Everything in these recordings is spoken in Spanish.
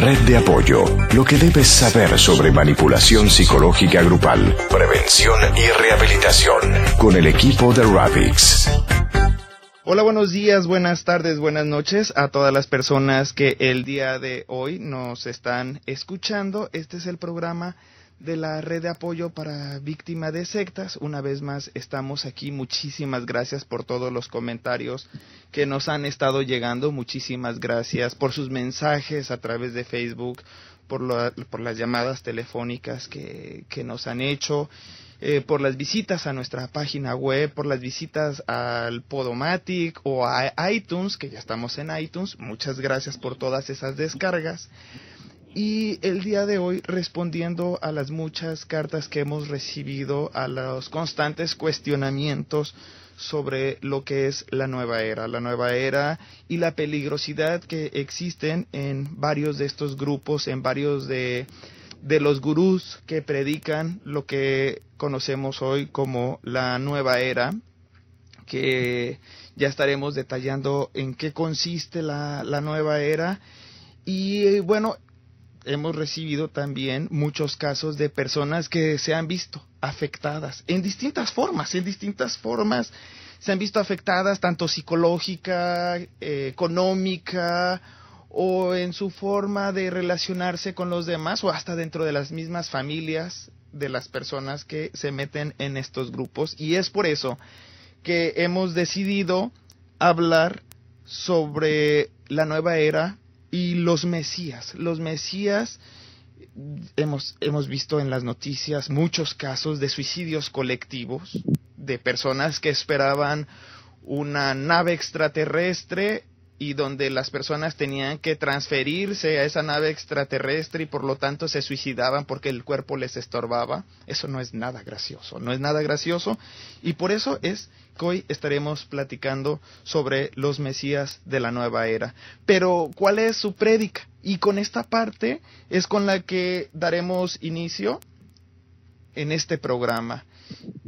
Red de Apoyo, lo que debes saber sobre manipulación psicológica grupal, prevención y rehabilitación, con el equipo de Radix. Hola, buenos días, buenas tardes, buenas noches a todas las personas que el día de hoy nos están escuchando. Este es el programa de la red de apoyo para víctimas de sectas. Una vez más estamos aquí. Muchísimas gracias por todos los comentarios que nos han estado llegando. Muchísimas gracias por sus mensajes a través de Facebook, por, por las llamadas telefónicas que, que nos han hecho. Eh, por las visitas a nuestra página web, por las visitas al Podomatic o a iTunes, que ya estamos en iTunes. Muchas gracias por todas esas descargas. Y el día de hoy, respondiendo a las muchas cartas que hemos recibido, a los constantes cuestionamientos sobre lo que es la nueva era, la nueva era y la peligrosidad que existen en varios de estos grupos, en varios de, de los gurús que predican lo que conocemos hoy como la nueva era, que ya estaremos detallando en qué consiste la, la nueva era. Y bueno, hemos recibido también muchos casos de personas que se han visto afectadas en distintas formas, en distintas formas. Se han visto afectadas tanto psicológica, eh, económica o en su forma de relacionarse con los demás o hasta dentro de las mismas familias de las personas que se meten en estos grupos. Y es por eso que hemos decidido hablar sobre la nueva era y los mesías. Los mesías, hemos, hemos visto en las noticias muchos casos de suicidios colectivos, de personas que esperaban una nave extraterrestre y donde las personas tenían que transferirse a esa nave extraterrestre y por lo tanto se suicidaban porque el cuerpo les estorbaba. Eso no es nada gracioso, no es nada gracioso y por eso es hoy estaremos platicando sobre los Mesías de la nueva era. Pero, ¿cuál es su prédica? Y con esta parte es con la que daremos inicio en este programa.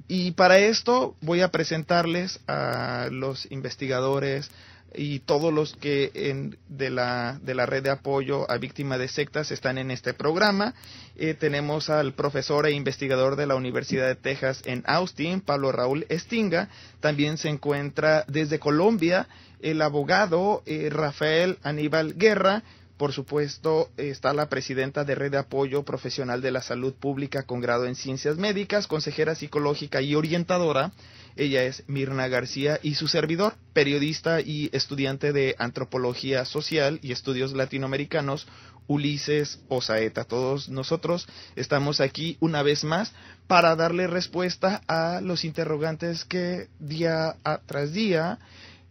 Y para esto voy a presentarles a los investigadores, y todos los que en, de, la, de la red de apoyo a víctimas de sectas están en este programa. Eh, tenemos al profesor e investigador de la Universidad de Texas en Austin, Pablo Raúl Estinga. También se encuentra desde Colombia el abogado eh, Rafael Aníbal Guerra. Por supuesto, está la presidenta de Red de Apoyo Profesional de la Salud Pública con grado en Ciencias Médicas, consejera psicológica y orientadora. Ella es Mirna García y su servidor, periodista y estudiante de Antropología Social y Estudios Latinoamericanos, Ulises Osaeta. Todos nosotros estamos aquí una vez más para darle respuesta a los interrogantes que día tras día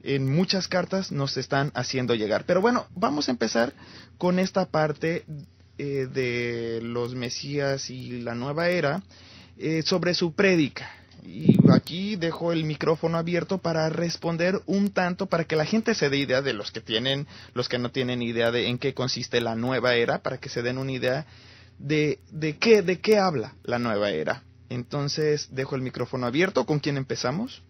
en muchas cartas nos están haciendo llegar. Pero bueno, vamos a empezar con esta parte eh, de los Mesías y la nueva era eh, sobre su prédica. Y aquí dejo el micrófono abierto para responder un tanto para que la gente se dé idea de los que tienen, los que no tienen idea de en qué consiste la nueva era, para que se den una idea de, de qué, de qué habla la nueva era. Entonces dejo el micrófono abierto. ¿Con quién empezamos?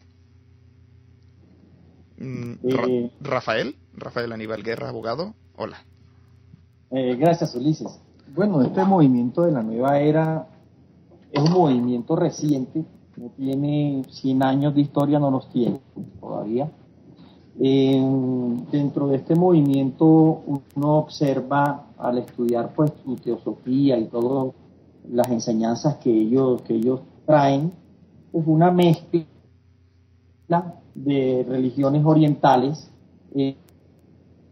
Mm, eh, Rafael, Rafael Aníbal Guerra, abogado. Hola. Eh, gracias, Ulises. Bueno, este movimiento de la nueva era es un movimiento reciente no tiene 100 años de historia, no los tiene todavía. dentro de este movimiento uno observa al estudiar pues su teosofía y todas las enseñanzas que ellos, que ellos traen, es una mezcla de religiones orientales eh,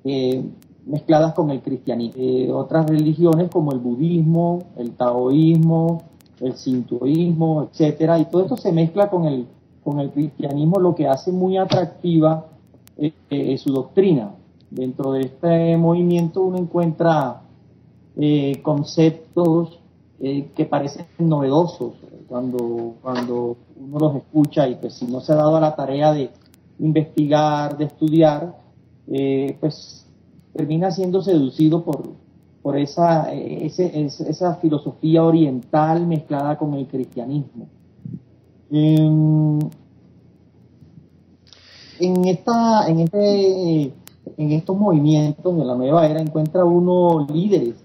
eh, mezcladas con el cristianismo. Eh, otras religiones como el budismo, el taoísmo, el sintoísmo, etcétera, y todo esto se mezcla con el, con el cristianismo, lo que hace muy atractiva su doctrina. Dentro de este movimiento uno encuentra conceptos que parecen novedosos cuando, cuando uno los escucha y pues si no se ha dado a la tarea de investigar, de estudiar, pues termina siendo seducido por, por esa, esa filosofía oriental mezclada con el cristianismo. En, esta, en, este, en estos movimientos de la nueva era encuentra uno líderes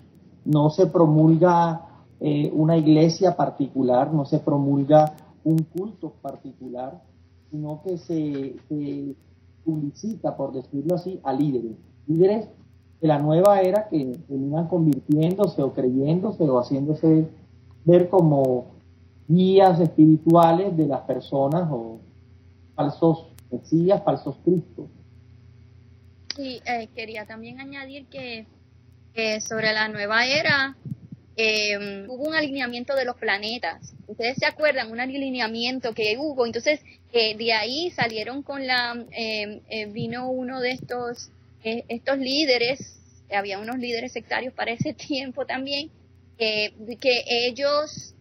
no se promulga eh, una iglesia particular, no se promulga un culto particular, sino que se, publicita, por decirlo así, a líderes. Líderes de la nueva era que venían convirtiéndose o creyéndose o haciéndose ver como guías espirituales de las personas o falsos mesías, falsos cristos. Sí, eh, quería también añadir que sobre la nueva era eh, hubo un alineamiento de los planetas. Ustedes se acuerdan, un alineamiento que hubo. Entonces, eh, de ahí salieron con la, em, eh, vino uno de estos, eh, estos líderes, había unos líderes sectarios para ese tiempo también, que ellos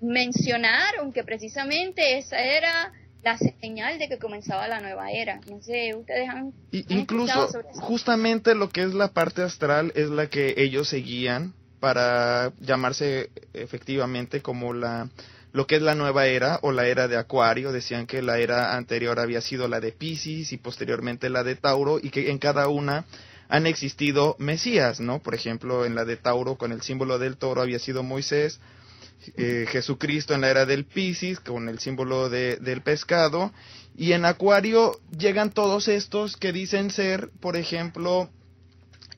mencionaron que precisamente esa era la señal de que comenzaba la nueva era. No sé, ustedes han... incluso, justamente lo que es la parte astral es la que ellos seguían para llamarse efectivamente como la lo que es la nueva era o la era de Acuario, decían que la era anterior había sido la de Pisces y posteriormente la de Tauro y que en cada una han existido mesías, ¿no? Por ejemplo, en la de Tauro con el símbolo del toro había sido Moisés, eh, Jesucristo en la era del Piscis con el símbolo de, del pescado y en Acuario llegan todos estos que dicen ser, por ejemplo,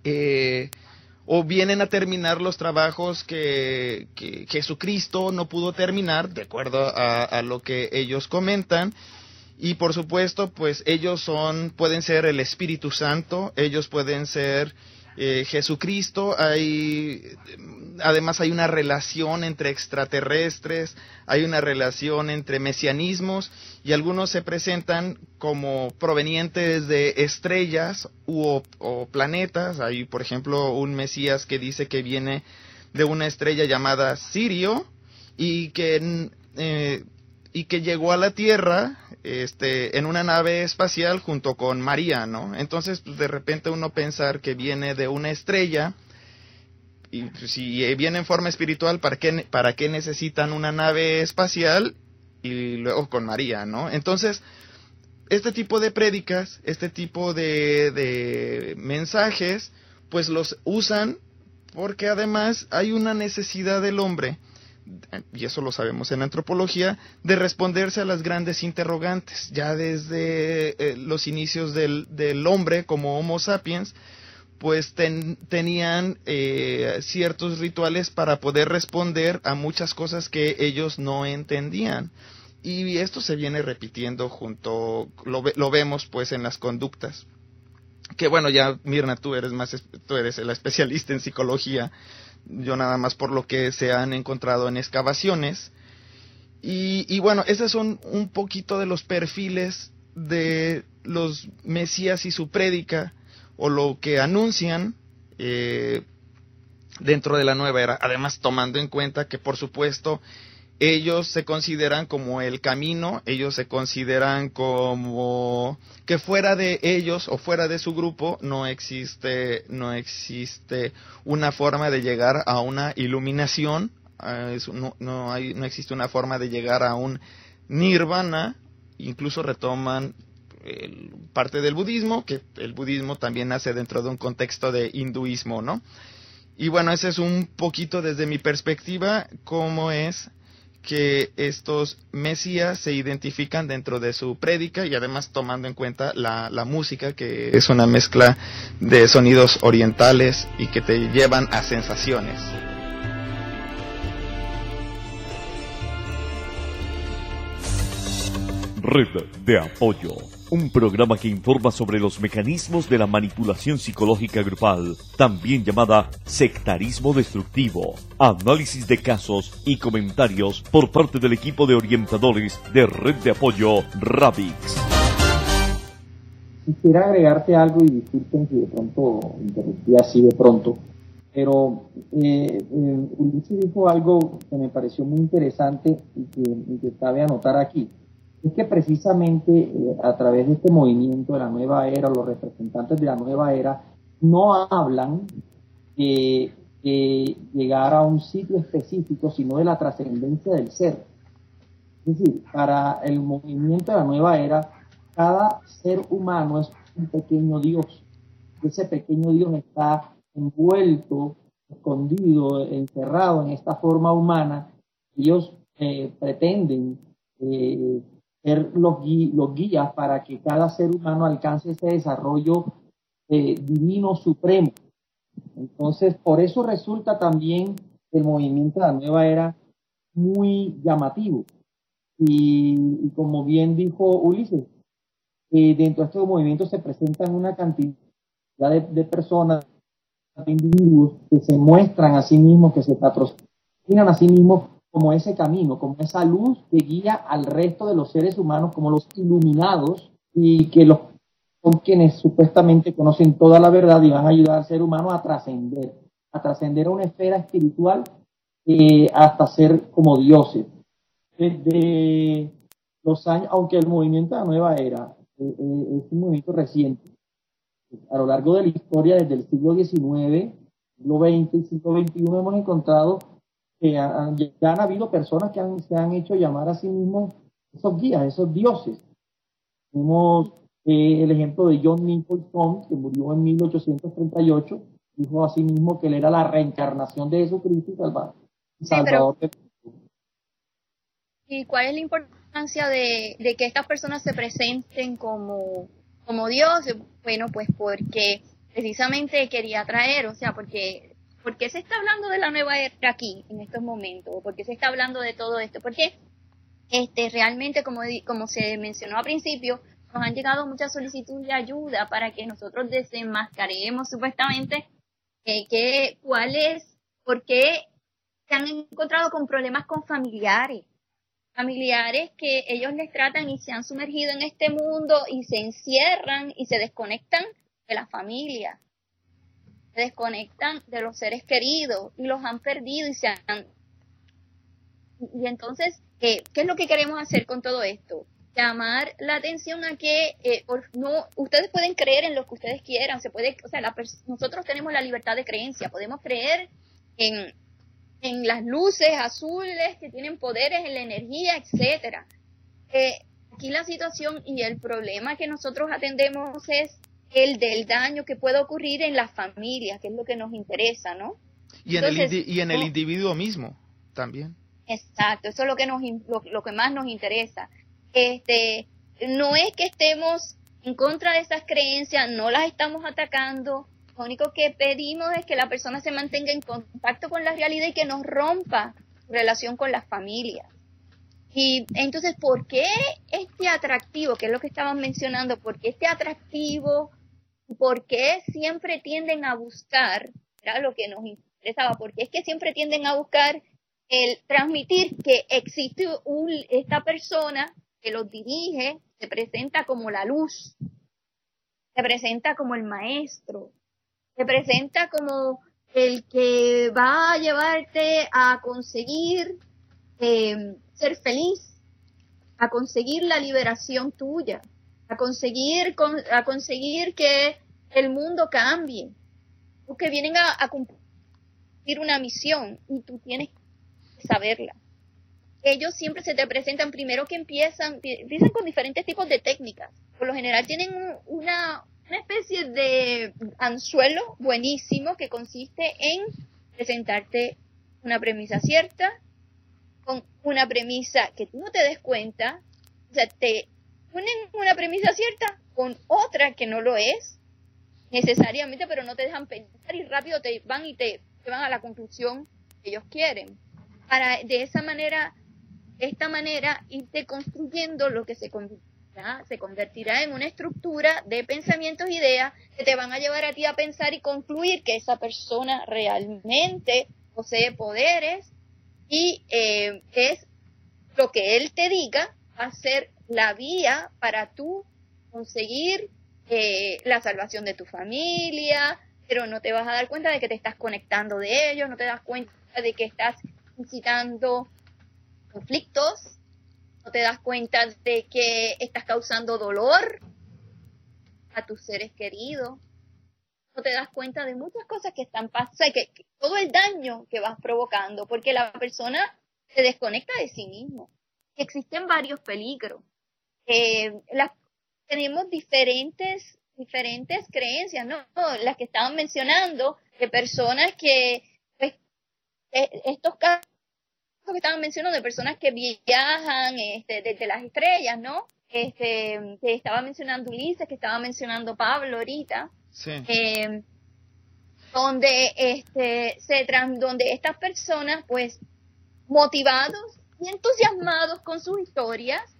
eh, o vienen a terminar los trabajos que, Jesucristo no pudo terminar, de acuerdo a, lo que ellos comentan. Y por supuesto, pues ellos son, pueden ser el Espíritu Santo, ellos pueden ser eh, Jesucristo, hay, además hay una relación entre extraterrestres, hay una relación entre mesianismos y algunos se presentan como provenientes de estrellas u, o planetas. Hay, por ejemplo, un Mesías que dice que viene de una estrella llamada Sirio y que eh, y que llegó a la Tierra este, en una nave espacial junto con María, ¿no? Entonces, pues, de repente uno pensar que viene de una estrella, y si viene en forma espiritual, ¿para qué, ¿para qué necesitan una nave espacial? Y luego con María, ¿no? Entonces, este tipo de prédicas, este tipo de, de mensajes, pues los usan porque además hay una necesidad del hombre y eso lo sabemos en antropología, de responderse a las grandes interrogantes. Ya desde eh, los inicios del, del, hombre como Homo sapiens, pues tenían eh, ciertos rituales para poder responder a muchas cosas que ellos no entendían. Y esto se viene repitiendo junto, lo, lo vemos pues en las conductas. Que bueno, ya Mirna, tú eres más, tú eres la especialista en psicología yo nada más por lo que se han encontrado en excavaciones. Y, bueno, esos son un poquito de los perfiles de los Mesías y su prédica, o lo que anuncian eh, dentro de la nueva era. Además, tomando en cuenta que, por supuesto, ellos se consideran como el camino, ellos se consideran como que fuera de ellos o fuera de su grupo no existe, no existe una forma de llegar a una iluminación, ah, no, hay, no existe una forma de llegar a un nirvana, incluso retoman parte del budismo, que el budismo también nace dentro de un contexto de hinduismo, ¿no? Y bueno, ese es un poquito desde mi perspectiva cómo es que estos mesías se identifican dentro de su prédica y además tomando en cuenta la, la, música que es una mezcla de sonidos orientales y que te llevan a sensaciones. Red de apoyo un programa que informa sobre los mecanismos de la manipulación psicológica grupal, también llamada sectarismo destructivo, análisis de casos y comentarios por parte del equipo de orientadores de red de apoyo Rabix. Quisiera agregarte algo y disculpen si de pronto interrumpí así de pronto, pero eh, eh, Ulises dijo algo que me pareció muy interesante y que, y que cabe anotar aquí es que precisamente eh, a través de este movimiento de la nueva era, los representantes de la nueva era no hablan de, llegar a un sitio específico, sino de la trascendencia del ser. Es decir, para el movimiento de la nueva era, cada ser humano es un pequeño Dios. Ese pequeño Dios está envuelto, escondido, encerrado en esta forma humana, ellos eh, pretenden eh, los, guías para que cada ser humano alcance ese desarrollo eh, divino supremo. Entonces, por eso resulta también el movimiento de la nueva era muy llamativo. Y, como bien dijo Ulises, dentro de estos movimientos se presentan una cantidad de, de personas de individuos que se muestran a sí mismos, que se patrocinan a sí mismos como ese camino, como esa luz que guía al resto de los seres humanos, como los iluminados y que los son quienes supuestamente conocen toda la verdad y van a ayudar al ser humano a trascender, a trascender a una esfera espiritual eh, hasta ser como dioses. Desde los años, aunque el movimiento de la nueva era eh, eh, es un movimiento reciente, a lo largo de la historia, desde el siglo XIX, siglo XX y siglo XXI, hemos encontrado que ya han habido personas que han, se han hecho llamar a sí mismos esos guías, esos dioses. Tenemos eh, el ejemplo de John Nicholson, que murió en 1838, dijo a sí mismo que él era la reencarnación de Jesucristo y Salvador, Salvador ¿Y cuál es la importancia de, de que estas personas se presenten como como Dios, bueno, pues porque precisamente quería traer, o sea, porque ¿por qué se está hablando de la nueva era aquí en estos momentos? ¿Por qué se está hablando de todo esto? Porque este realmente como como se mencionó al principio, nos han llegado muchas solicitudes de ayuda para que nosotros desenmascaremos supuestamente eh, que cuál es, por qué se han encontrado con problemas con familiares familiares que ellos les tratan y se han sumergido en este mundo y se encierran y se desconectan de la familia, se desconectan de los seres queridos y los han perdido y se han... Y entonces, ¿qué, qué es lo que queremos hacer con todo esto? llamar la atención a que eh, no ustedes pueden creer en lo que ustedes quieran se puede o sea nosotros tenemos la libertad de creencia podemos creer en en las luces azules que tienen poderes en la energía, etcétera. Eh, aquí la situación y el problema que nosotros atendemos es el del daño que puede ocurrir en las familias, que es lo que nos interesa, ¿no? Y en, el, y en el individuo mismo también. Exacto, eso es lo que, nos, lo que más nos interesa. Este, no es que estemos en contra de esas creencias, no las estamos atacando, lo único que pedimos es que la persona se mantenga en contacto con la realidad y que nos rompa su relación con las familias. Y entonces, ¿por qué este atractivo, que es lo que estaban mencionando, por qué este atractivo, por qué siempre tienden a buscar, era lo que nos interesaba, porque es que siempre tienden a buscar el transmitir que existe un, esta persona que los dirige, se presenta como la luz, se presenta como el maestro, se presenta como el que va a llevarte a conseguir em, ser feliz, a conseguir la liberación tuya, a conseguir, a conseguir que el mundo cambie, que vienen a, a cumplir una misión y tú tienes que saberla. Ellos siempre se te presentan primero que empiezan, empiezan con diferentes tipos de técnicas. Por lo general tienen una, una especie de anzuelo buenísimo que consiste en presentarte una premisa cierta con una premisa que tú no te des cuenta, o sea, te ponen una premisa cierta con otra que no lo es necesariamente, pero no te dejan pensar y rápido te van y te, te van a la conclusión que ellos quieren. Para de esa manera, de esta manera, irte construyendo lo que se convierte se convertirá en una estructura de pensamientos, ideas que te van a llevar a ti a pensar y concluir que esa persona realmente posee poderes y eh, es lo que él te diga va a ser la vía para tú conseguir eh, la salvación de tu familia, pero no te vas a dar cuenta de que te estás conectando de ellos, no te das cuenta de que estás incitando conflictos, no te das cuenta de que estás causando dolor a tus seres queridos, no te das cuenta de muchas cosas que están pasando, que, todo el daño que vas provocando, porque la persona se desconecta de sí mismo. Existen varios peligros. Eh, tenemos diferentes diferentes creencias, ¿no? Las que estaban mencionando, de personas que, pues, e, estos casos que estaban mencionando, de personas que viajan este, desde las estrellas, ¿no? Este, que estaba mencionando Ulises, que estaba mencionando Pablo ahorita. Sí. Eh, donde este se donde estas personas pues motivados y entusiasmados con sus historias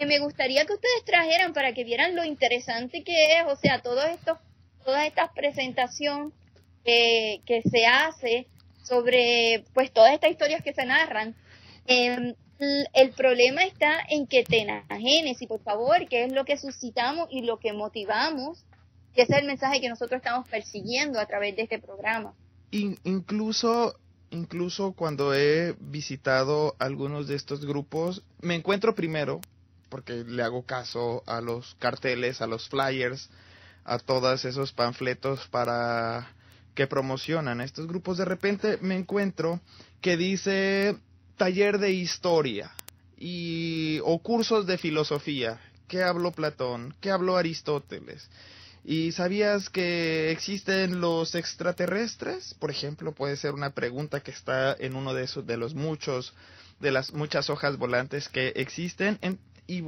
que me gustaría que ustedes trajeran para que vieran lo interesante que es, o sea, todo esto, todas estas presentación que se hace sobre pues todas estas historias que se narran. Em, el problema está en que te enajenes y por favor, que es lo que suscitamos y lo que motivamos que ese es el mensaje que nosotros estamos persiguiendo a través de este programa. incluso, incluso cuando he visitado algunos de estos grupos, me encuentro primero, porque le hago caso a los carteles, a los flyers, a todos esos panfletos para que promocionan estos grupos, de repente me encuentro que dice taller de historia y o cursos de filosofía. ¿Qué habló Platón? ¿Qué habló Aristóteles? ¿Y sabías que existen los extraterrestres? Por ejemplo, puede ser una pregunta que está en uno de esos de los muchos de las muchas hojas volantes que existen y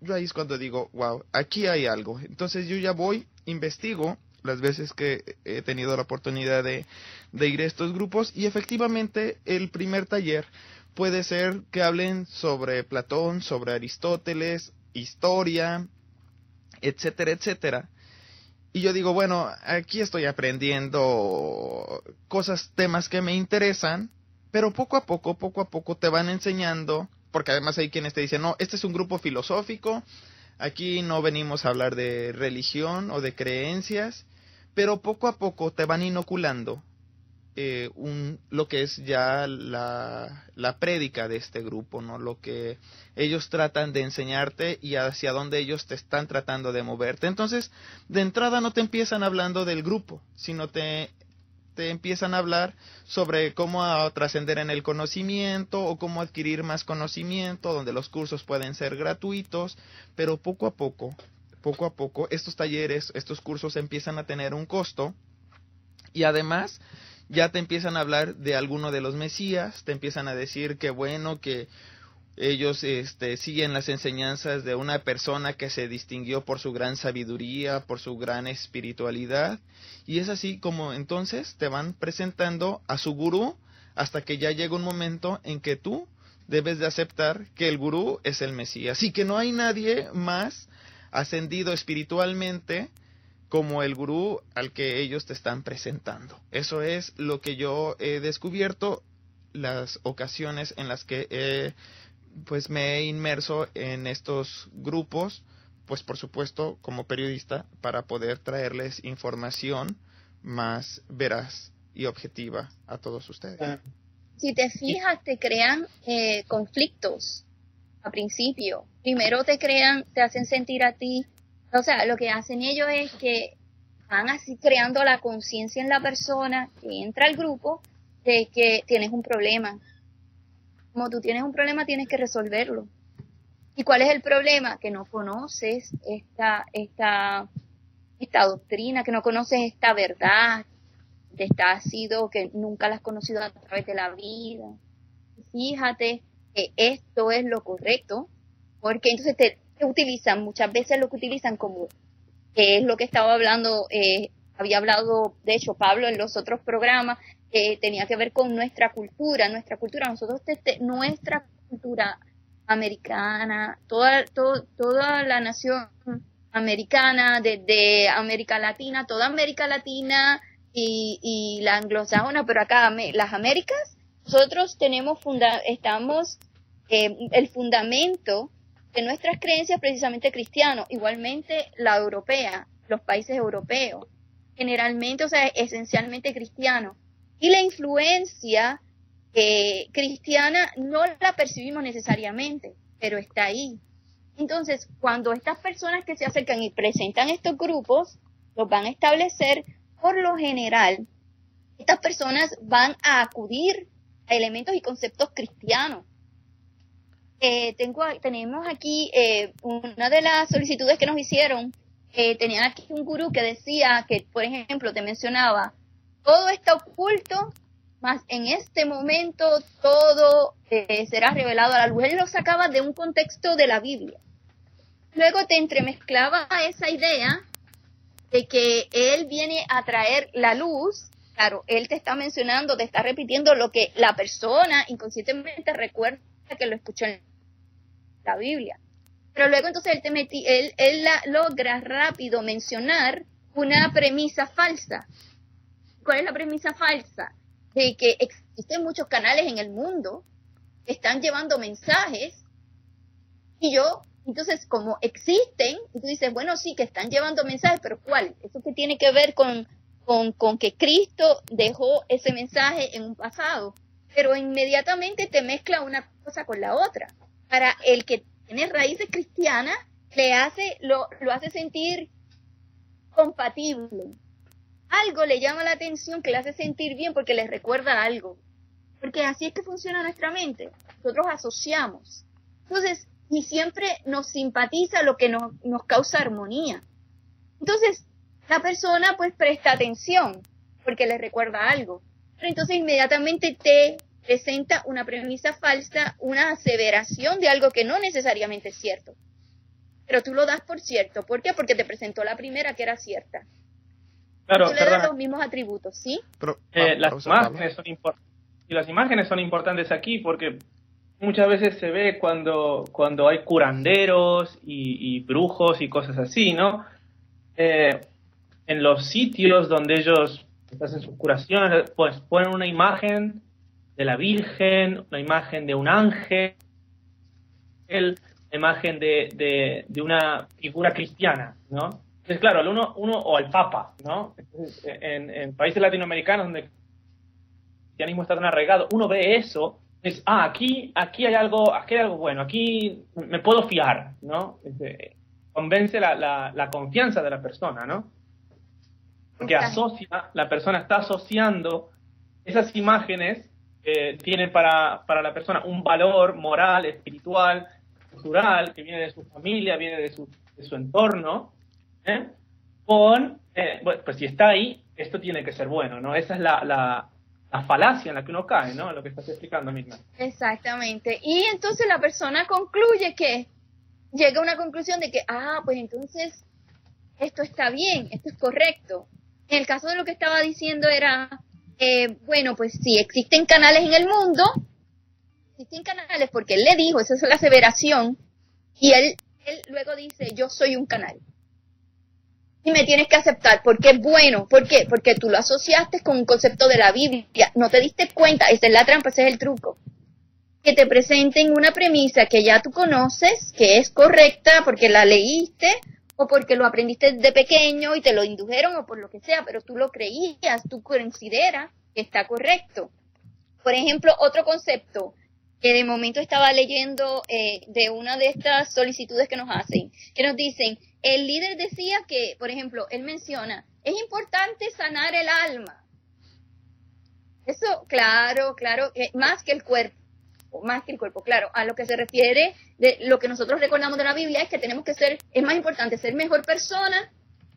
yo ahí es cuando digo, wow, aquí hay algo. Entonces yo ya voy, investigo las veces que he tenido la oportunidad de, ir a estos grupos y efectivamente el primer taller puede ser que hablen sobre Platón, sobre Aristóteles, historia, etcétera, etcétera. Y yo digo, bueno, aquí estoy aprendiendo cosas, temas que me interesan, pero poco a poco, poco a poco te van enseñando, porque además hay quienes te dicen, no, este es un grupo filosófico, aquí no venimos a hablar de religión o de creencias, pero poco a poco te van inoculando eh, un, lo que es ya la, la prédica de este grupo, ¿no? Lo que ellos tratan de enseñarte y hacia dónde ellos te están tratando de moverte. Entonces, de entrada no te empiezan hablando del grupo, sino te, te empiezan a hablar sobre cómo trascender en el conocimiento o cómo adquirir más conocimiento, donde los cursos pueden ser gratuitos, pero poco a poco, poco a poco, estos talleres, estos cursos empiezan a tener un costo y además ya te empiezan a hablar de alguno de los Mesías, te empiezan a decir que bueno, que ellos este, siguen las enseñanzas de una persona que se distinguió por su gran sabiduría, por su gran espiritualidad, y es así como entonces te van presentando a su gurú hasta que ya llega un momento en que tú debes de aceptar que el gurú es el Mesías y que no hay nadie más ascendido espiritualmente como el gurú al que ellos te están presentando. Eso es lo que yo he descubierto las ocasiones en las que pues me he inmerso en estos grupos, pues por supuesto como periodista para poder traerles información más veraz y objetiva a todos ustedes. Ah. Si te fijas, te crean eh, conflictos a principio. Primero te crean, te hacen sentir a ti o sea, lo que hacen ellos es que van así creando la conciencia en la persona que entra al grupo de que tienes un problema. Como tú tienes un problema, tienes que resolverlo. ¿Y cuál es el problema? Que no conoces esta, esta, esta doctrina, que no conoces esta verdad, de esta sido que nunca la has conocido a través de la vida. Fíjate que esto es lo correcto, porque entonces te, utilizan, muchas veces lo que utilizan como, que es lo que estaba hablando, eh, había hablado, de hecho, Pablo en los otros programas, que tenía que ver con nuestra cultura, nuestra cultura, nosotros, nuestra cultura americana, toda, toda la nación americana, desde América Latina, toda América Latina y, la anglosajona, pero acá las Américas, nosotros tenemos funda estamos, eh, el fundamento de nuestras creencias precisamente cristianos, igualmente la europea, los países europeos, generalmente, o sea, esencialmente cristianos. Y la influencia eh, cristiana no la percibimos necesariamente, pero está ahí. Entonces, cuando estas personas que se acercan y presentan estos grupos, los van a establecer, por lo general, estas personas van a acudir a elementos y conceptos cristianos eh, tengo, tenemos aquí eh, una de las solicitudes que nos hicieron, eh, tenían aquí un gurú que decía que, por ejemplo, te mencionaba todo está oculto, más en este momento todo eh, será revelado a la luz. Él lo sacaba de un contexto de la Biblia. Luego te entremezclaba esa idea de que Él viene a traer la luz. Claro, Él te está mencionando, te está repitiendo lo que la persona inconscientemente recuerda que lo escuchó en la Biblia. Pero luego entonces él, te metí, él, él la, logra rápido mencionar una premisa falsa. ¿Cuál es la premisa falsa? De que existen muchos canales en el mundo que están llevando mensajes y yo, entonces como existen, y tú dices, bueno, sí, que están llevando mensajes, pero ¿cuál? Eso que tiene que ver con, con, con que Cristo dejó ese mensaje en un pasado, pero inmediatamente te mezcla una cosa con la otra. Para el que tiene raíces cristianas, le hace, lo, lo hace sentir compatible. Algo le llama la atención que le hace sentir bien porque le recuerda algo. Porque así es que funciona nuestra mente. Nosotros asociamos. Entonces, y siempre nos simpatiza lo que nos, causa armonía. Entonces, la persona pues presta atención porque le recuerda algo. Pero entonces inmediatamente te presenta una premisa falsa, una aseveración de algo que no necesariamente es cierto. Pero tú lo das por cierto. ¿Por qué? Porque te presentó la primera que era cierta. Claro, le los mismos atributos, ¿sí? Eh, las, imágenes son y las imágenes son importantes aquí porque muchas veces se ve cuando, cuando hay curanderos y, brujos y cosas así, ¿no? Eh, en los sitios donde ellos hacen sus curaciones, pues ponen una imagen de la Virgen, una imagen de un ángel, la imagen de, de, una figura cristiana, ¿no? Entonces, claro, uno, uno o el Papa, ¿no? en, países latinoamericanos donde el cristianismo está tan arraigado, uno ve eso, es, ah, aquí, aquí hay algo, aquí hay algo bueno, aquí me puedo fiar, ¿no? Este, convence la, la, la confianza de la persona, ¿no? Porque asocia, la persona está asociando esas imágenes tienen para, para la persona un valor moral, espiritual, cultural, que viene de su familia, viene de su, de su entorno, ¿eh? con, eh, pues si está ahí, esto tiene que ser bueno, ¿no? Esa es la, la, la falacia en la que uno cae, ¿no? Lo que estás explicando, misma. Exactamente. Y entonces la persona concluye que, llega a una conclusión de que, ah, pues entonces esto está bien, esto es correcto. En el caso de lo que estaba diciendo era, eh, bueno, pues sí, existen canales en el mundo, existen canales porque él le dijo, esa es la aseveración, y él, él luego dice, yo soy un canal. Y me tienes que aceptar, porque es bueno, ¿por qué? Porque tú lo asociaste con un concepto de la Biblia, no te diste cuenta, esa es la trampa, ese es el truco. Que te presenten una premisa que ya tú conoces, que es correcta porque la leíste, o porque lo aprendiste de pequeño y te lo indujeron o por lo que sea, pero tú lo creías, tú consideras que está correcto. Por ejemplo, otro concepto que de momento estaba leyendo eh, de una de estas solicitudes que nos hacen, que nos dicen, el líder decía que, por ejemplo, él menciona, es importante sanar el alma. Eso, claro, claro, más que el cuerpo más que el cuerpo. Claro, a lo que se refiere de lo que nosotros recordamos de la Biblia es que tenemos que ser, es más importante ser mejor persona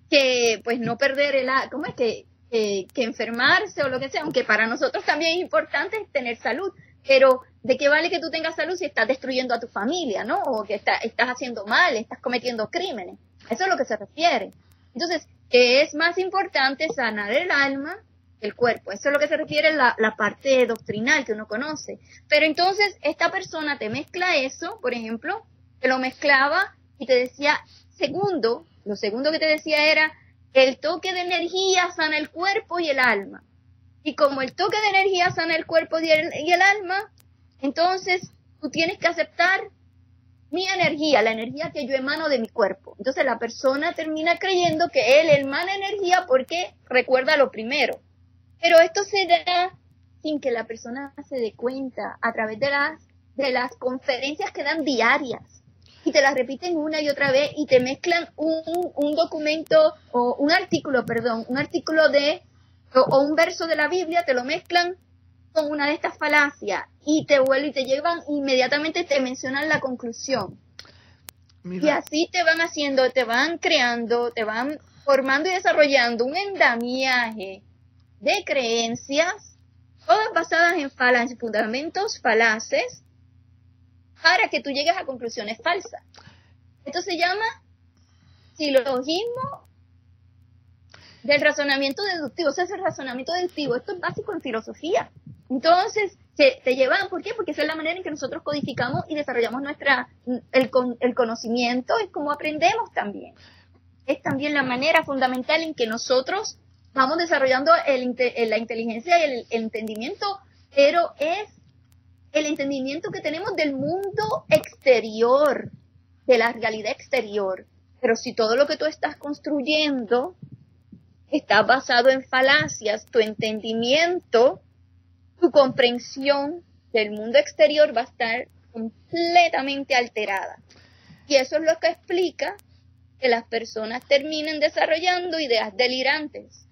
que pues no perder el, ¿cómo es que, que enfermarse o lo que sea? Aunque para nosotros también es importante tener salud, pero ¿de qué vale que tú tengas salud si estás destruyendo a tu familia, ¿no? O que estás haciendo mal, estás cometiendo crímenes. Eso es lo que se refiere. Entonces, que es más importante sanar el alma el cuerpo. Eso es lo que se refiere la, la parte doctrinal que uno conoce. Pero entonces esta persona te mezcla eso, por ejemplo, te lo mezclaba y te decía, segundo, lo segundo que te decía era, el toque de energía sana el cuerpo y el alma. Y como el toque de energía sana el cuerpo y el alma, entonces tú tienes que aceptar mi energía, la energía que yo emano de mi cuerpo. Entonces la persona termina creyendo que él emana energía porque recuerda lo primero. Pero esto se da sin que la persona se dé cuenta a través de las, de las conferencias que dan diarias. Y te las repiten una y otra vez y te mezclan un, un documento o un artículo, perdón, un artículo de o, un verso de la Biblia, te lo mezclan con una de estas falacias y te vuelven y te llevan inmediatamente te mencionan la conclusión. Y así te van haciendo, te van creando, te van formando y desarrollando un endamiaje de creencias, todas basadas en, en fundamentos falaces, para que tú llegues a conclusiones falsas. Esto se llama silogismo del razonamiento deductivo. O sea, ese razonamiento deductivo, esto es básico en filosofía. Entonces, se, te llevan, ¿por qué? Porque esa es la manera en que nosotros codificamos y desarrollamos nuestra, el, el conocimiento, es como aprendemos también. Es también la manera fundamental en que nosotros vamos desarrollando el, la inteligencia y el entendimiento, pero es el entendimiento que tenemos del mundo exterior, de la realidad exterior. Pero si todo lo que tú estás construyendo está basado en falacias, tu entendimiento, tu comprensión del mundo exterior va a estar completamente alterada. Y eso es lo que explica que las personas terminen desarrollando ideas delirantes.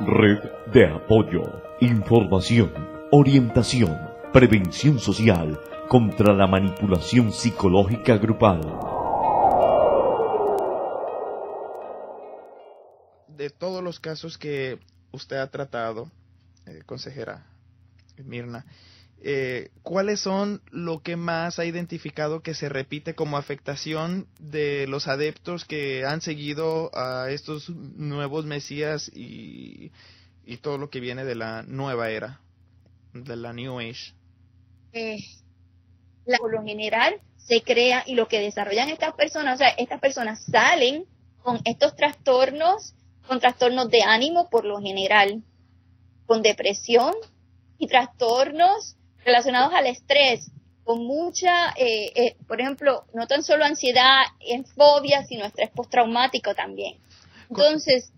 Red de apoyo, información, orientación, prevención social contra la manipulación psicológica grupal. De todos los casos que usted ha tratado, eh, consejera Mirna, eh, ¿cuáles son lo que más ha identificado que se repite como afectación de los adeptos que han seguido a estos nuevos mesías y, todo lo que viene de la nueva era, de la New Age? Eh, por lo general se crea y lo que desarrollan estas personas, o sea, estas personas salen con estos trastornos, con trastornos de ánimo por lo general, con depresión y trastornos relacionados al estrés, con mucha, eh, eh, por ejemplo, no tan solo ansiedad, en fobia, sino estrés postraumático también. Entonces,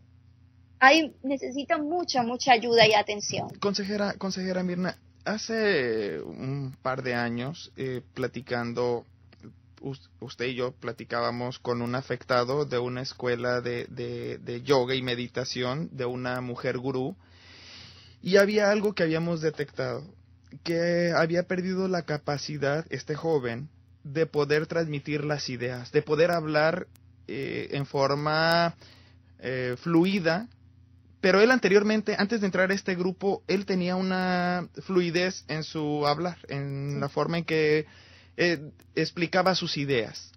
hay, necesitan mucha, mucha ayuda y atención. Consejera, consejera Mirna, hace un par de años, eh, platicando, usted y yo platicábamos con un afectado de una escuela de, de, yoga y meditación, de una mujer gurú, y había algo que habíamos detectado, que había perdido la capacidad, este joven, de poder transmitir las ideas, de poder hablar eh, en forma eh, fluida pero él anteriormente, antes de entrar a este grupo, él tenía una fluidez en su hablar, en la forma en que eh, explicaba sus ideas.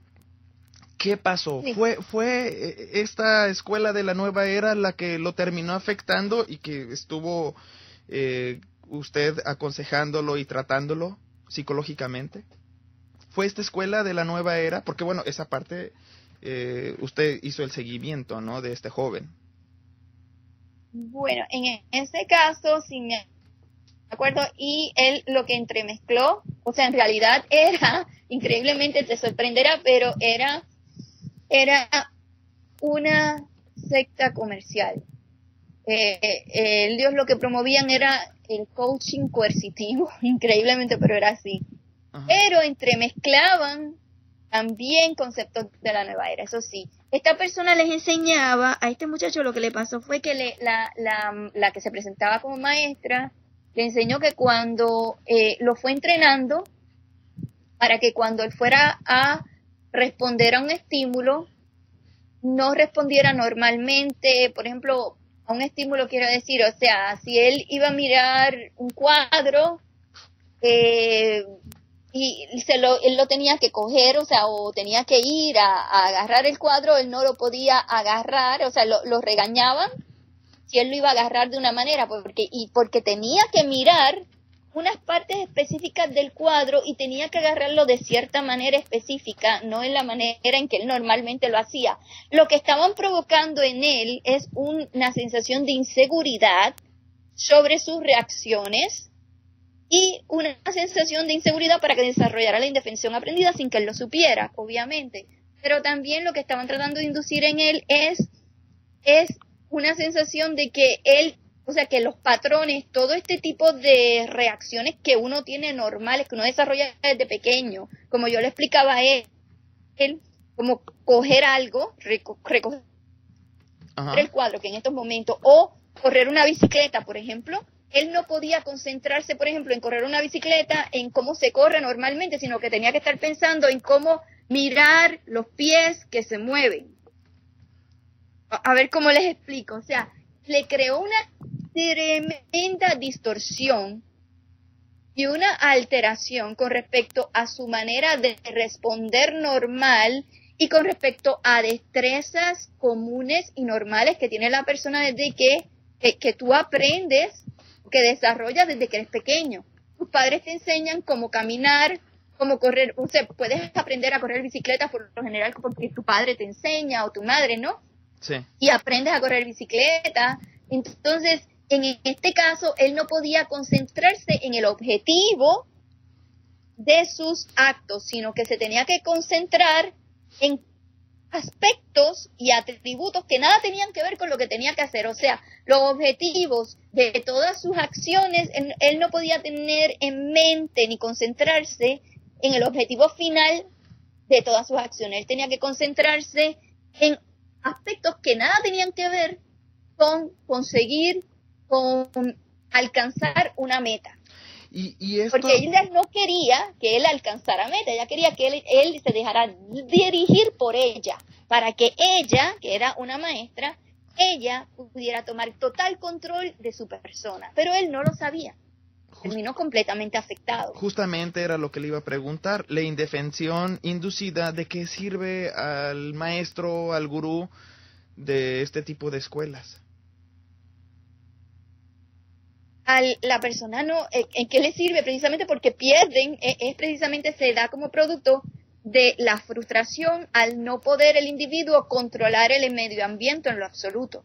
¿Qué pasó? ¿Fue, ¿Fue eh, esta escuela de la nueva era la que lo terminó afectando y que estuvo eh, usted aconsejándolo y tratándolo psicológicamente? ¿Fue esta escuela de la nueva era? Porque bueno, esa parte usted hizo el seguimiento, ¿no? De este joven. Bueno, en ese caso, sí me acuerdo, y él lo que entremezcló, o sea, en realidad era, increíblemente te sorprenderá, pero era, era una secta comercial. Eh, eh, ellos lo que promovían era el coaching coercitivo, increíblemente, pero era así. Pero entremezclaban también conceptos de la nueva era, eso sí. Esta persona les enseñaba, a este muchacho lo que le pasó fue que le, la, la, la, que se presentaba como maestra le enseñó que cuando eh, lo fue entrenando, para que cuando él fuera a responder a un estímulo, no respondiera normalmente, por ejemplo, a un estímulo quiero decir, o sea, si él iba a mirar un cuadro, eh, y se lo, él lo tenía que coger, o sea, o tenía que ir a, agarrar el cuadro, él no lo podía agarrar, o sea, lo, lo, regañaban si él lo iba a agarrar de una manera, porque, y porque tenía que mirar unas partes específicas del cuadro y tenía que agarrarlo de cierta manera específica, no en la manera en que él normalmente lo hacía. Lo que estaban provocando en él es una sensación de inseguridad sobre sus reacciones, y una sensación de inseguridad para que desarrollara la indefensión aprendida sin que él lo supiera, obviamente. Pero también lo que estaban tratando de inducir en él es, es una sensación de que él, o sea, que los patrones, todo este tipo de reacciones que uno tiene normales, que uno desarrolla desde pequeño, como yo le explicaba a él, él como coger algo, recoger el cuadro que en estos momentos, o correr una bicicleta, por ejemplo, él no podía concentrarse, por ejemplo, en correr una bicicleta, en cómo se corre normalmente, sino que tenía que estar pensando en cómo mirar los pies que se mueven. A, ver cómo les explico. O sea, le creó una tremenda distorsión y una alteración con respecto a su manera de responder normal y con respecto a destrezas comunes y normales que tiene la persona desde que, que, tú aprendes, que desarrollas desde que eres pequeño. Tus padres te enseñan cómo caminar, cómo correr, o puedes aprender a correr bicicleta por lo general porque tu padre te enseña o tu madre, ¿no? Y aprendes a correr bicicleta. Entonces, en este caso, él no podía concentrarse en el objetivo de sus actos, sino que se tenía que concentrar en aspectos y atributos que nada tenían que ver con lo que tenía que hacer. O sea, los objetivos de todas sus acciones, él, no podía tener en mente ni concentrarse en el objetivo final de todas sus acciones. Él tenía que concentrarse en aspectos que nada tenían que ver con conseguir con alcanzar una meta. Y, Porque ella no quería que él alcanzara meta, ella quería que él, él se dejara dirigir por ella, para que ella, que era una maestra, ella pudiera tomar total control de su persona. Pero él no lo sabía. Terminó completamente afectado. Justamente era lo que le iba a preguntar. La indefensión inducida, ¿de qué sirve al maestro, al gurú de este tipo de escuelas? la persona no, eh, ¿en qué le sirve? Precisamente porque pierden, eh, es, precisamente se da como producto de la frustración al no poder el individuo controlar el medio ambiente en lo absoluto.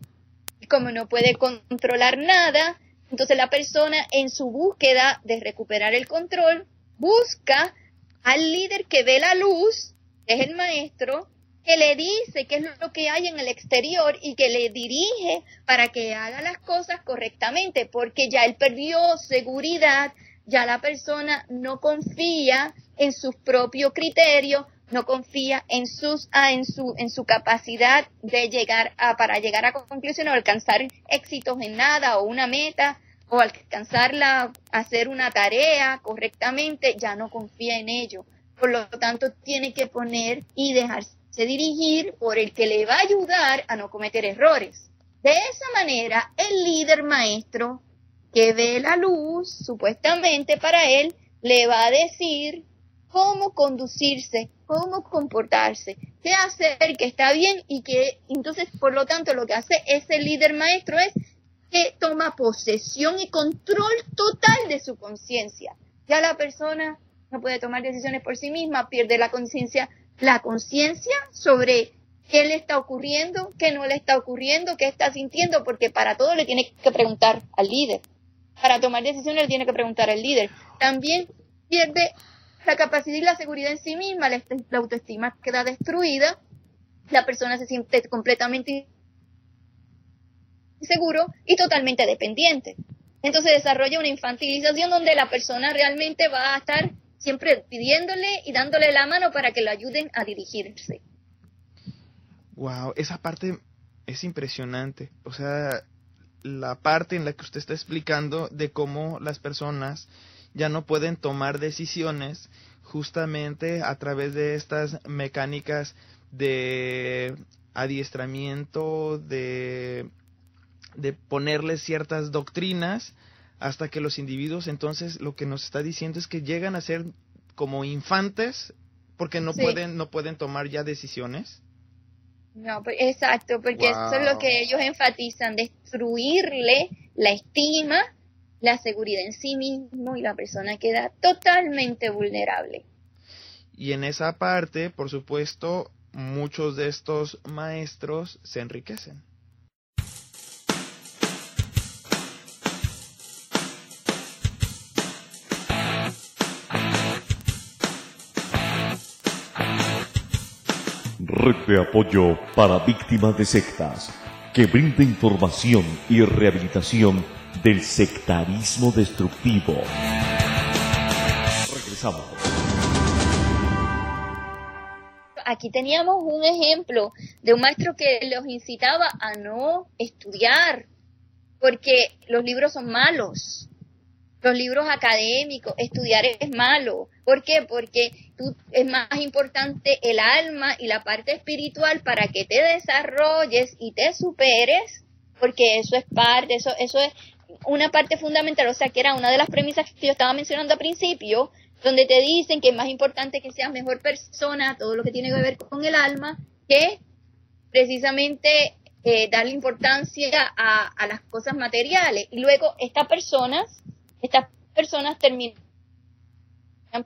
Y como no puede controlar nada, entonces la persona en su búsqueda de recuperar el control busca al líder que ve la luz, que es el maestro, que le dice qué es lo que hay en el exterior y que le dirige para que haga las cosas correctamente, porque ya él perdió seguridad, ya la persona no confía en sus propios criterios, no confía en sus ah, en su en su capacidad de llegar a para llegar a conclusiones o alcanzar éxitos en nada o una meta o alcanzarla hacer una tarea correctamente, ya no confía en ello. Por lo tanto, tiene que poner y dejarse dirigir por el que le va a ayudar a no cometer errores. De esa manera, el líder maestro que ve la luz, supuestamente para él, le va a decir cómo conducirse, cómo comportarse, qué hacer que está bien y que entonces, por lo tanto, lo que hace ese líder maestro es que toma posesión y control total de su conciencia. Ya la persona no puede tomar decisiones por sí misma, pierde la conciencia la conciencia sobre qué le está ocurriendo, qué no le está ocurriendo, qué está sintiendo, porque para todo le tiene que preguntar al líder. Para tomar decisiones le tiene que preguntar al líder. También pierde la capacidad y la seguridad en sí misma, la, autoestima queda destruida, la persona se siente completamente inseguro y totalmente dependiente. Entonces desarrolla una infantilización donde la persona realmente va a estar siempre pidiéndole y dándole la mano para que lo ayuden a dirigirse. Wow, esa parte es impresionante. O sea, la parte en la que usted está explicando de cómo las personas ya no pueden tomar decisiones justamente a través de estas mecánicas de adiestramiento, de, de ponerles ciertas doctrinas hasta que los individuos entonces lo que nos está diciendo es que llegan a ser como infantes porque no pueden no pueden tomar ya decisiones. No, pues, exacto, porque eso es lo que ellos enfatizan, destruirle la estima, la seguridad en sí mismo y la persona queda totalmente vulnerable. Y en esa parte, por supuesto, muchos de estos maestros se enriquecen. Red de apoyo para víctimas de sectas que brinda información y rehabilitación del sectarismo destructivo. Regresamos. Aquí teníamos un ejemplo de un maestro que los incitaba a no estudiar porque los libros son malos los libros académicos, estudiar es malo. ¿Por qué? Porque es más importante el alma y la parte espiritual para que te desarrolles y te superes porque eso es parte, eso, eso es una parte fundamental, o sea, que era una de las premisas que yo estaba mencionando al principio, donde te dicen que es más importante que seas mejor persona, todo lo que tiene que ver con el alma, que precisamente eh, darle importancia a, las cosas materiales. Y luego estas personas, estas personas terminan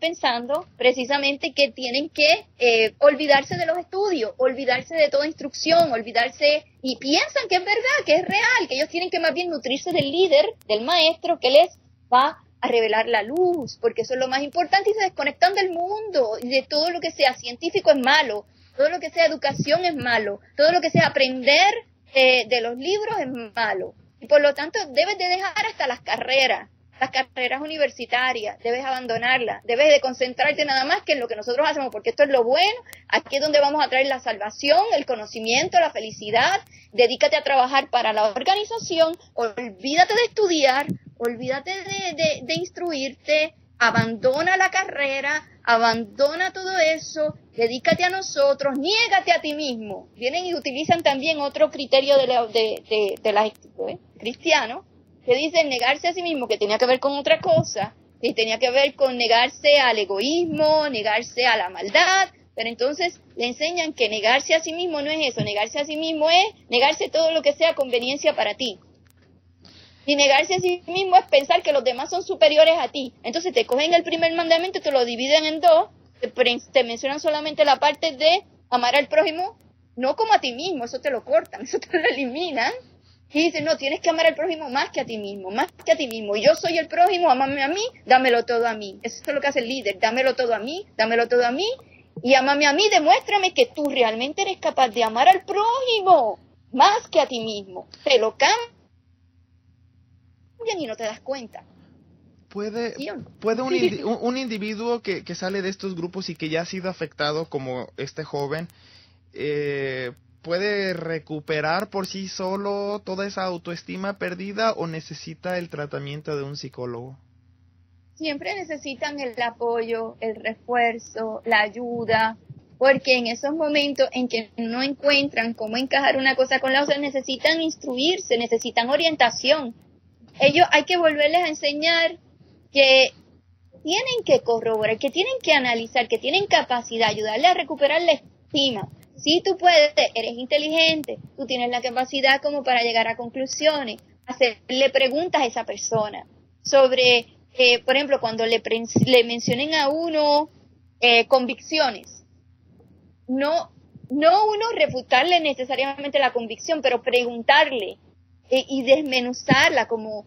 pensando precisamente que tienen que eh, olvidarse de los estudios, olvidarse de toda instrucción, olvidarse y piensan que es verdad, que es real, que ellos tienen que más bien nutrirse del líder, del maestro que les va a revelar la luz, porque eso es lo más importante y se desconectan del mundo y de todo lo que sea científico es malo, todo lo que sea educación es malo, todo lo que sea aprender eh, de los libros es malo. Y por lo tanto debes de dejar hasta las carreras, las carreras universitarias, debes abandonarlas, debes de concentrarte nada más que en lo que nosotros hacemos, porque esto es lo bueno, aquí es donde vamos a traer la salvación, el conocimiento, la felicidad, dedícate a trabajar para la organización, olvídate de estudiar, olvídate de, de, instruirte, abandona la carrera, abandona todo eso, dedícate a nosotros, niégate a ti mismo. Vienen y utilizan también otro criterio de, la, de, de, de la, ¿eh? cristiano, que dice negarse a sí mismo, que tenía que ver con otra cosa, que tenía que ver con negarse al egoísmo, negarse a la maldad, pero entonces le enseñan que negarse a sí mismo no es eso, negarse a sí mismo es negarse todo lo que sea conveniencia para ti. Y negarse a sí mismo es pensar que los demás son superiores a ti. Entonces te cogen el primer mandamiento, te lo dividen en dos, te, te mencionan solamente la parte de amar al prójimo, no como a ti mismo, eso te lo cortan, eso te lo eliminan, y dice, no, tienes que amar al prójimo más que a ti mismo, más que a ti mismo. Yo soy el prójimo, amame a mí, dámelo todo a mí. Eso es lo que hace el líder, dámelo todo a mí, dámelo todo a mí. Y amame a mí, demuéstrame que tú realmente eres capaz de amar al prójimo más que a ti mismo. Te lo cambian y no te das cuenta. ¿Puede, puede un, un, individuo que, que, sale de estos grupos y que ya ha sido afectado como este joven, eh, puede recuperar por sí solo toda esa autoestima perdida o necesita el tratamiento de un psicólogo? Siempre necesitan el apoyo, el refuerzo, la ayuda, porque en esos momentos en que no encuentran cómo encajar una cosa con la otra, necesitan instruirse, necesitan orientación. Ellos hay que volverles a enseñar que tienen que corroborar, que tienen que analizar, que tienen capacidad, ayudarle a recuperar la estima, si tú puedes, eres inteligente, tú tienes la capacidad como para llegar a conclusiones, hacerle preguntas a esa persona sobre, eh, por ejemplo, cuando le, mencionen a uno eh, convicciones, no, no uno refutarle necesariamente la convicción, pero preguntarle eh, y desmenuzarla como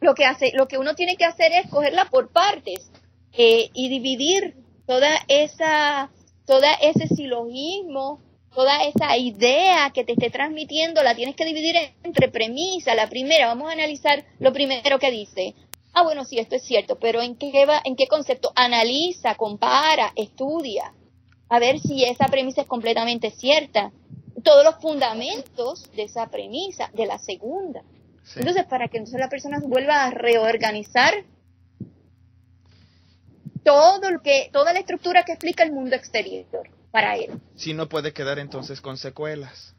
lo que hace, lo que uno tiene que hacer es cogerla por partes y dividir toda esa todo ese silogismo, toda esa idea que te esté transmitiendo, la tienes que dividir entre premisas. La primera, vamos a analizar lo primero que dice. Ah, bueno, sí, esto es cierto, pero ¿en qué, va, ¿en qué concepto? Analiza, compara, estudia, a ver si esa premisa es completamente cierta. Todos los fundamentos de esa premisa, de la segunda. Entonces, para que entonces la persona vuelva a reorganizar todo lo que, toda la estructura que explica el mundo exterior para él. Si no puede quedar entonces con secuelas,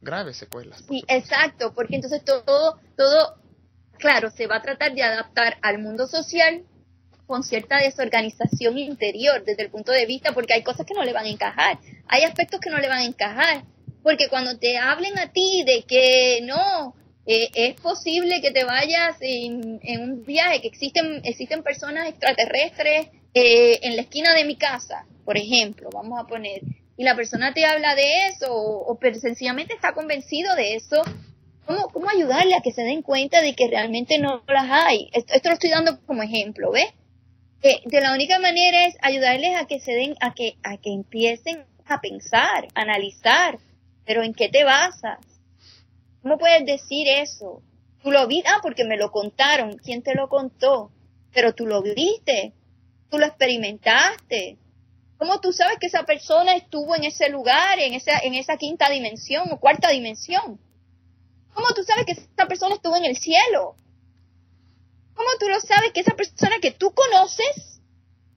graves secuelas. Sí, exacto, porque entonces todo, todo, claro, se va a tratar de adaptar al mundo social con cierta desorganización interior desde el punto de vista, porque hay cosas que no le van a encajar, hay aspectos que no le van a encajar, porque cuando te hablen a ti de que no, eh, es posible que te vayas en, en, un viaje, que existen, existen personas extraterrestres eh, en la esquina de mi casa, por ejemplo, vamos a poner, y la persona te habla de eso o, sencillamente está convencido de eso, ¿cómo, ¿cómo, ayudarle a que se den cuenta de que realmente no las hay? Esto, lo estoy dando como ejemplo, ¿ves? De la única manera es ayudarles a que se den, a que, a que empiecen a pensar, a analizar, pero ¿en qué te basas? ¿Cómo puedes decir eso? Tú lo viste, ah, porque me lo contaron. ¿Quién te lo contó? Pero tú lo viste tú lo experimentaste. ¿Cómo tú sabes que esa persona estuvo en ese lugar, en esa, en esa quinta dimensión o cuarta dimensión? ¿Cómo tú sabes que esa persona estuvo en el cielo? ¿Cómo tú lo sabes que esa persona que tú conoces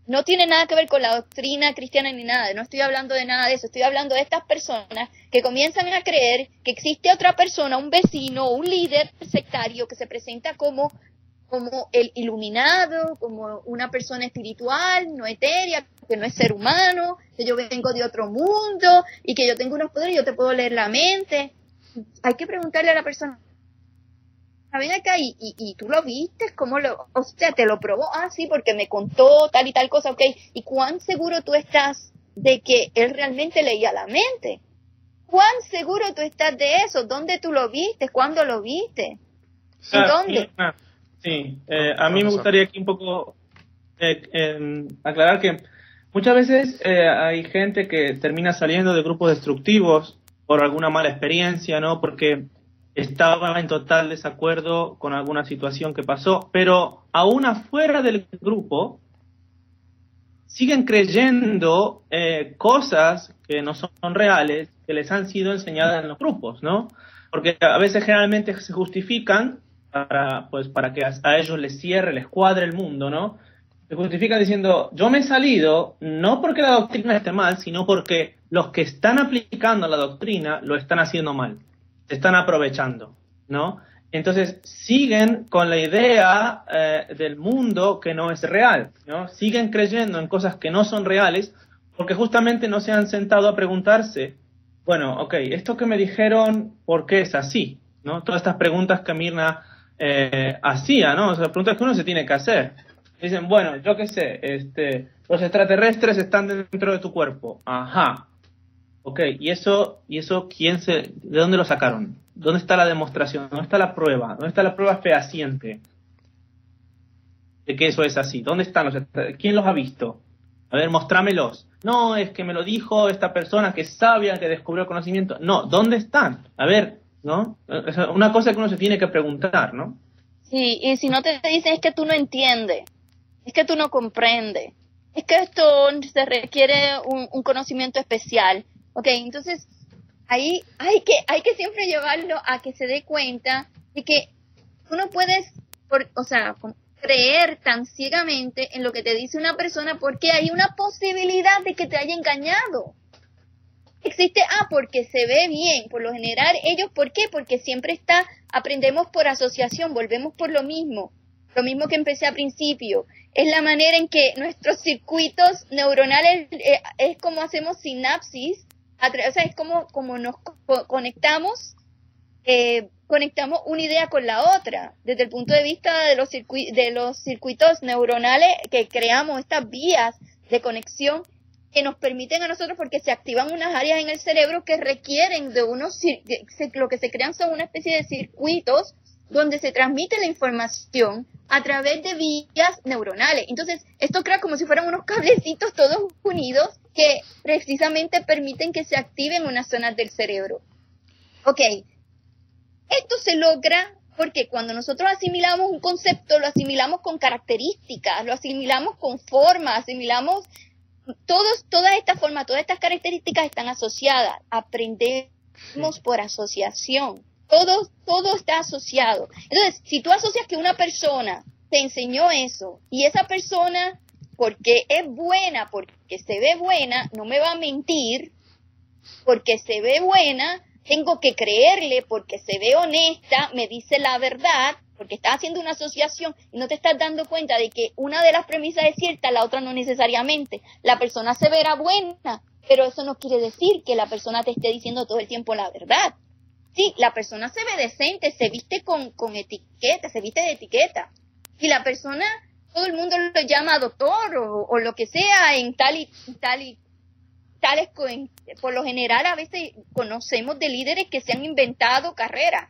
no tiene nada que ver con la doctrina cristiana ni nada, no estoy hablando de nada de eso, estoy hablando de estas personas que comienzan a creer que existe otra persona, un vecino, un líder sectario que se presenta como como el iluminado, como una persona espiritual, no etérea, que no es ser humano, que yo vengo de otro mundo y que yo tengo unos poderes y yo te puedo leer la mente. Hay que preguntarle a la persona, ven acá y, y, tú lo viste, ¿cómo lo, o sea, te lo probó? Ah, sí, porque me contó tal y tal cosa, ok. ¿Y cuán seguro tú estás de que él realmente leía la mente? ¿Cuán seguro tú estás de eso? ¿Dónde tú lo viste? ¿Cuándo lo viste? ¿Y dónde? Sí, eh, a mí me gustaría aquí un poco eh, aclarar que muchas veces eh, hay gente que termina saliendo de grupos destructivos por alguna mala experiencia, ¿no? Porque estaba en total desacuerdo con alguna situación que pasó, pero aún afuera del grupo siguen creyendo cosas que no son reales, que les han sido enseñadas en los grupos, ¿no? Porque a veces generalmente se justifican para, pues, para que a, ellos les cierre, les cuadre el mundo, ¿no? Se justifican diciendo, yo me he salido no porque la doctrina esté mal, sino porque los que están aplicando la doctrina lo están haciendo mal, se están aprovechando, ¿no? Entonces siguen con la idea eh, del mundo que no es real, ¿no? Siguen creyendo en cosas que no son reales porque justamente no se han sentado a preguntarse, bueno, ok, esto que me dijeron, ¿por qué es así? ¿No? Todas estas preguntas que Mirna eh, hacía, ¿no? O sea, preguntas que uno se tiene que hacer. Dicen, bueno, yo qué sé, este, los extraterrestres están dentro de tu cuerpo. Ajá. Ok, ¿y eso, y eso quién se, de dónde lo sacaron? ¿Dónde está la demostración? ¿Dónde está la prueba? ¿Dónde está la prueba fehaciente de que eso es así? ¿Dónde están los ¿Quién los ha visto? A ver, mostrámelos. No, es que me lo dijo esta persona que es sabia, que descubrió el conocimiento. No, ¿dónde están? A ver, ¿no? Es una cosa que uno se tiene que preguntar, ¿no? Sí, y si no te dicen es que tú no entiendes, es que tú no comprendes, es que esto se requiere un, conocimiento especial. Ok, entonces ahí hay que, hay que siempre llevarlo a que se dé cuenta de que tú no puedes, por, o sea, creer tan ciegamente en lo que te dice una persona porque hay una posibilidad de que te haya engañado existe, ah, porque se ve bien, por lo general ellos, ¿por qué? Porque siempre está, aprendemos por asociación, volvemos por lo mismo, lo mismo que empecé al principio, es la manera en que nuestros circuitos neuronales, eh, es como hacemos sinapsis, o sea, es como, como nos conectamos, eh, conectamos una idea con la otra, desde el punto de vista de los, de los circuitos neuronales que creamos estas vías de conexión que nos permiten a nosotros porque se activan unas áreas en el cerebro que requieren de unos, lo que se crean son una especie de circuitos donde se transmite la información a través de vías neuronales. Entonces, esto crea como si fueran unos cablecitos todos unidos que precisamente permiten que se activen unas zonas del cerebro. Ok, esto se logra porque cuando nosotros asimilamos un concepto, lo asimilamos con características, lo asimilamos con forma, asimilamos todos, todas estas formas, todas estas características están asociadas. Aprendemos por asociación. Todo, todo está asociado. Entonces, si tú asocias que una persona te enseñó eso y esa persona, porque es buena, porque se ve buena, no me va a mentir, porque se ve buena, tengo que creerle porque se ve honesta, me dice la verdad, porque estás haciendo una asociación y no te estás dando cuenta de que una de las premisas es cierta, la otra no necesariamente. La persona se verá buena, pero eso no quiere decir que la persona te esté diciendo todo el tiempo la verdad. Sí, la persona se ve decente, se viste con, con etiqueta, se viste de etiqueta. Y la persona, todo el mundo lo llama doctor o, lo que sea en tal y tal y tales, por lo general a veces conocemos de líderes que se han inventado carreras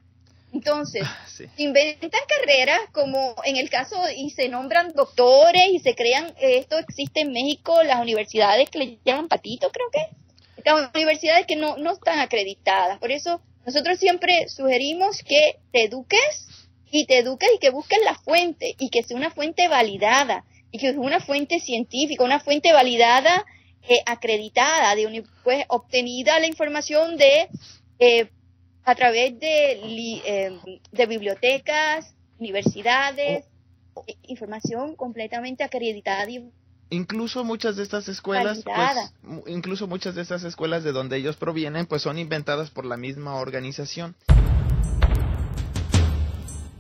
entonces, ah, inventan carreras como en el caso y se nombran doctores y se crean, esto existe en México, las universidades que le llaman patito, creo que, las universidades que no, no están acreditadas. Por eso nosotros siempre sugerimos que te eduques y te eduques y que busques la fuente y que sea una fuente validada y que sea una fuente científica, una fuente validada, eh, acreditada, de pues, obtenida la información de eh, a través de, em, de bibliotecas, universidades, oh. información completamente acreditada y incluso muchas de estas escuelas, pues, incluso muchas de estas escuelas de donde ellos provienen, pues son inventadas por la misma organización.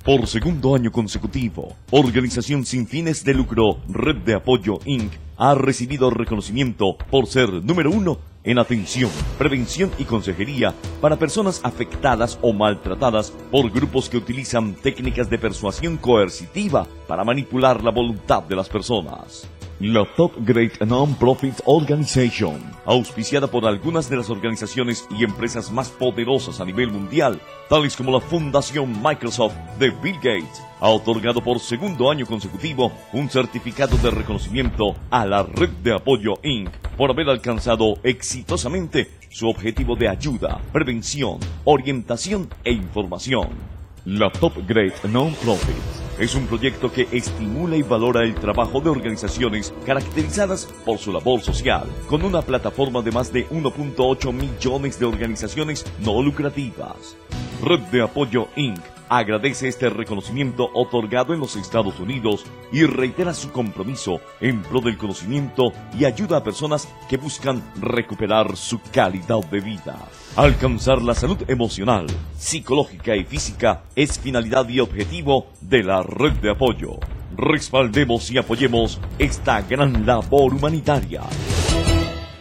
Por segundo año consecutivo, Organización sin fines de lucro Red de Apoyo Inc. ha recibido reconocimiento por ser número uno en atención, prevención y consejería para personas afectadas o maltratadas por grupos que utilizan técnicas de persuasión coercitiva para manipular la voluntad de las personas la Top Great Non-Profit Organization, auspiciada por algunas de las organizaciones y empresas más poderosas a nivel mundial, tales como la Fundación Microsoft de Bill Gates, ha otorgado por segundo año consecutivo un certificado de reconocimiento a la Red de Apoyo Inc. por haber alcanzado exitosamente su objetivo de ayuda, prevención, orientación e información. La Top Great Non-Profit es un proyecto que estimula y valora el trabajo de organizaciones caracterizadas por su labor social, con una plataforma de más de 1.8 millones de organizaciones no lucrativas. Red de Apoyo Inc. agradece este reconocimiento otorgado en los Estados Unidos y reitera su compromiso en pro del conocimiento y ayuda a personas que buscan recuperar su calidad de vida. Alcanzar la salud emocional, psicológica y física es finalidad y objetivo de la red de apoyo. Respaldemos y apoyemos esta gran labor humanitaria.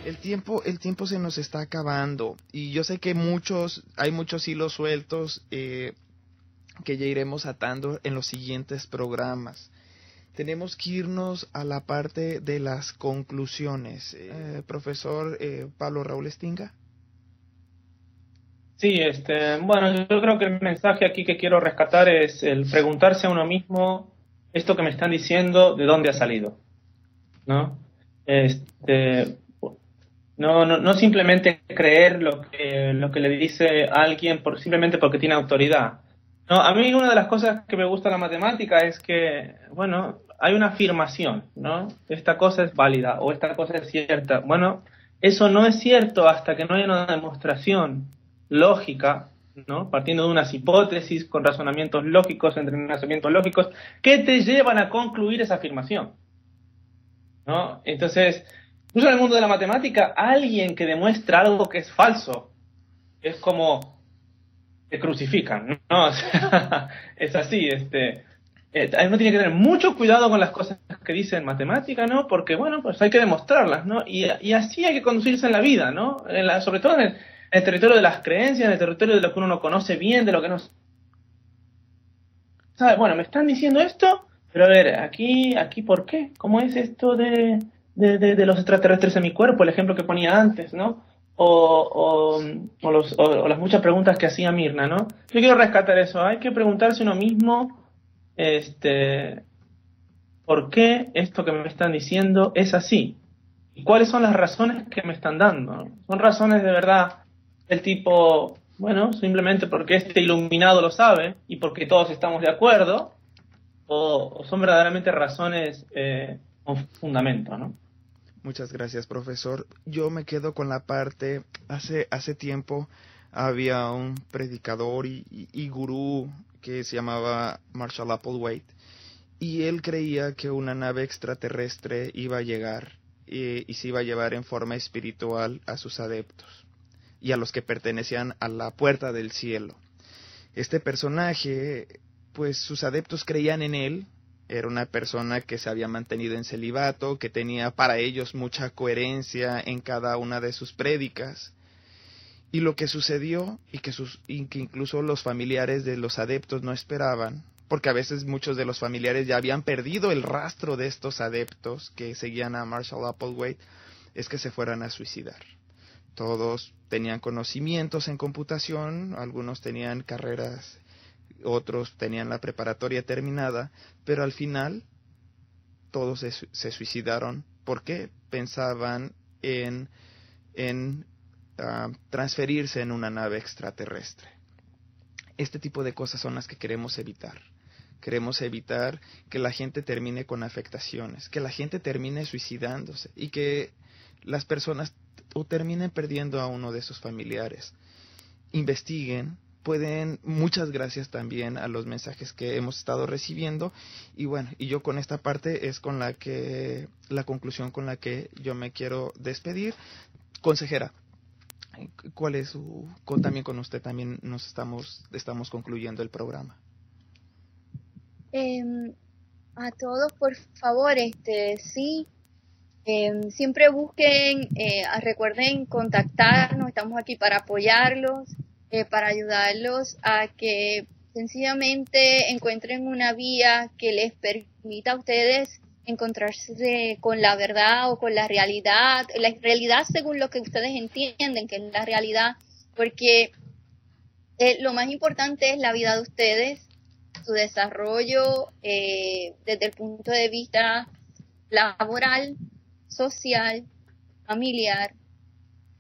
El tiempo, el tiempo se nos está acabando y yo sé que muchos, hay muchos hilos sueltos eh, que ya iremos atando en los siguientes programas. Tenemos que irnos a la parte de las conclusiones. Eh, profesor eh, Pablo Raúl Estinga. Sí, este, bueno, yo creo que el mensaje aquí que quiero rescatar es el preguntarse a uno mismo esto que me están diciendo, de dónde ha salido, ¿no? Este, no, no, no simplemente creer lo que, lo que le dice alguien por, simplemente porque tiene autoridad. No, a mí una de las cosas que me gusta de la matemática es que, bueno, hay una afirmación, ¿no? Esta cosa es válida o esta cosa es cierta. Bueno, eso no es cierto hasta que no haya una demostración lógica, ¿no? partiendo de unas hipótesis con razonamientos lógicos, entrenamientos lógicos, que te llevan a concluir esa afirmación. ¿no? Entonces, incluso en el mundo de la matemática, alguien que demuestra algo que es falso es como te crucifican, ¿no? es así, este, eh, uno tiene que tener mucho cuidado con las cosas que dice en matemática, ¿no? Porque, bueno, pues hay que demostrarlas, ¿no? Y, así hay que conducirse en la vida, ¿no? Sobre todo en el, en el territorio de las creencias, en el territorio de lo que uno no conoce bien, de lo que no sabe. Bueno, me están diciendo esto, pero a ver, aquí, aquí, ¿por qué? ¿Cómo es esto de, de, los extraterrestres en mi cuerpo? El ejemplo que ponía antes, ¿no? O, o, los, o, las muchas preguntas que hacía Mirna, ¿no? Yo quiero rescatar eso. Hay que preguntarse uno mismo, este, ¿por qué esto que me están diciendo es así? ¿Y cuáles son las razones que me están dando? ¿Son razones de verdad el tipo, bueno, simplemente porque este iluminado lo sabe y porque todos estamos de acuerdo, o, son verdaderamente razones eh, con fundamento, ¿no? Muchas gracias, profesor. Yo me quedo con la parte, hace, hace tiempo había un predicador y, gurú que se llamaba Marshall Applewhite y él creía que una nave extraterrestre iba a llegar y se iba a llevar en forma espiritual a sus adeptos y a los que pertenecían a la puerta del cielo. Este personaje, pues sus adeptos creían en él, era una persona que se había mantenido en celibato, que tenía para ellos mucha coherencia en cada una de sus prédicas. Y lo que sucedió, y que, sus, y que incluso los familiares de los adeptos no esperaban, porque a veces muchos de los familiares ya habían perdido el rastro de estos adeptos que seguían a Marshall Applewhite, es que se fueran a suicidar. Todos tenían conocimientos en computación, algunos tenían carreras, otros tenían la preparatoria terminada, pero al final todos se, suicidaron porque pensaban en, ah, transferirse en una nave extraterrestre. Este tipo de cosas son las que queremos evitar. Queremos evitar que la gente termine con afectaciones, que la gente termine suicidándose y que las personas o terminen perdiendo a uno de sus familiares. Investiguen pueden, muchas gracias también a los mensajes que hemos estado recibiendo y bueno, y yo con esta parte es con la que, la conclusión con la que yo me quiero despedir. Consejera, ¿cuál es su, con, también con usted también nos estamos, estamos concluyendo el programa? Em, a todos, por favor, este, sí, em, siempre busquen, eh, recuerden contactarnos, estamos aquí para apoyarlos, eh, para ayudarlos a que sencillamente encuentren una vía que les permita a ustedes encontrarse con la verdad o con la realidad, la realidad según lo que ustedes entienden que es la realidad, porque eh, lo más importante es la vida de ustedes, su desarrollo desde el punto de vista laboral, social, familiar,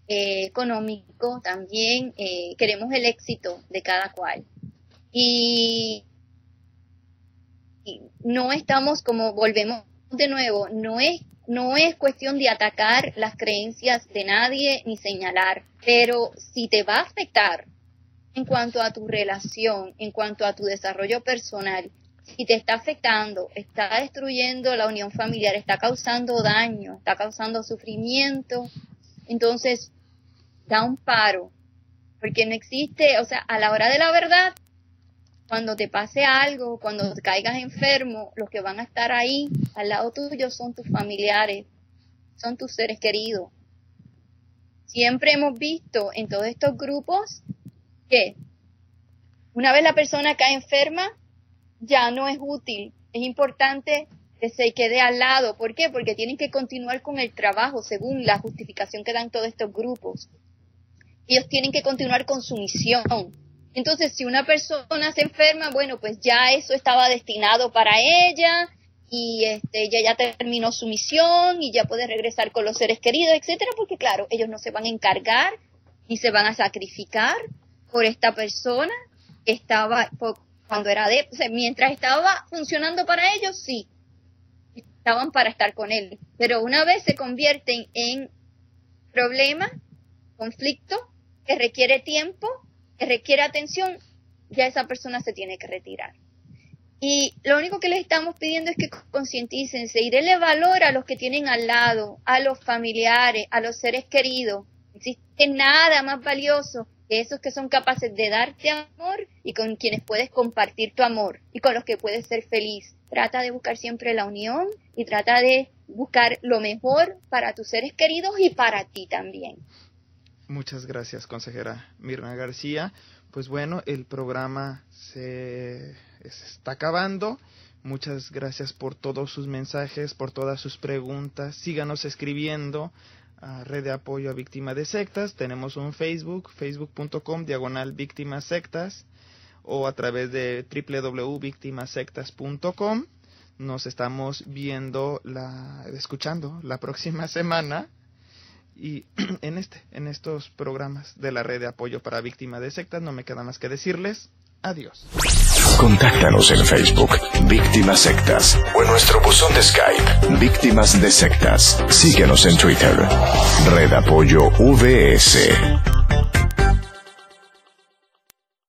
eh, económico, también eh, queremos el éxito de cada cual. Y, no estamos como volvemos de nuevo, no es no es cuestión de atacar las creencias de nadie ni señalar, pero si te va a afectar en cuanto a tu relación, en cuanto a tu desarrollo personal, si te está afectando, está destruyendo la unión familiar, está causando daño, está causando sufrimiento, entonces da un paro, porque no existe, o sea, a la hora de la verdad, cuando te pase algo, cuando te caigas enfermo, los que van a estar ahí al lado tuyo son tus familiares, son tus seres queridos. Siempre hemos visto en todos estos grupos que una vez la persona cae enferma, ya no es útil. Es importante que se quede al lado. ¿Por qué? Porque tienen que continuar con el trabajo según la justificación que dan todos estos grupos ellos tienen que continuar con su misión. Entonces, si una persona se enferma, bueno, pues ya eso estaba destinado para ella y este, ella ya terminó su misión y ya puede regresar con los seres queridos, etcétera, porque claro, ellos no se van a encargar ni se van a sacrificar por esta persona que estaba cuando era de, mientras estaba funcionando para ellos, sí, estaban para estar con él, pero una vez se convierten en problema, conflicto, que requiere tiempo, que requiere atención, ya esa persona se tiene que retirar. Y lo único que les estamos pidiendo es que concientícense y denle valor a los que tienen al lado, a los familiares, a los seres queridos. No existe nada más valioso que esos que son capaces de darte amor y con quienes puedes compartir tu amor y con los que puedes ser feliz. Trata de buscar siempre la unión y trata de buscar lo mejor para tus seres queridos y para ti también. Muchas gracias, consejera Mirna García. Pues bueno, el programa se, está acabando. Muchas gracias por todos sus mensajes, por todas sus preguntas. Síganos escribiendo a Red de Apoyo a Víctimas de Sectas. Tenemos un Facebook, facebook.com diagonal víctimas sectas o a través de www.victimasectas.com. Nos estamos viendo, la, escuchando la próxima semana y en este, en estos programas de la red de apoyo para víctimas de sectas, no me queda más que decirles adiós. Contáctanos en Facebook, Víctimas Sectas, o en nuestro buzón de Skype, Víctimas de Sectas. Síguenos en Twitter, Red Apoyo VS.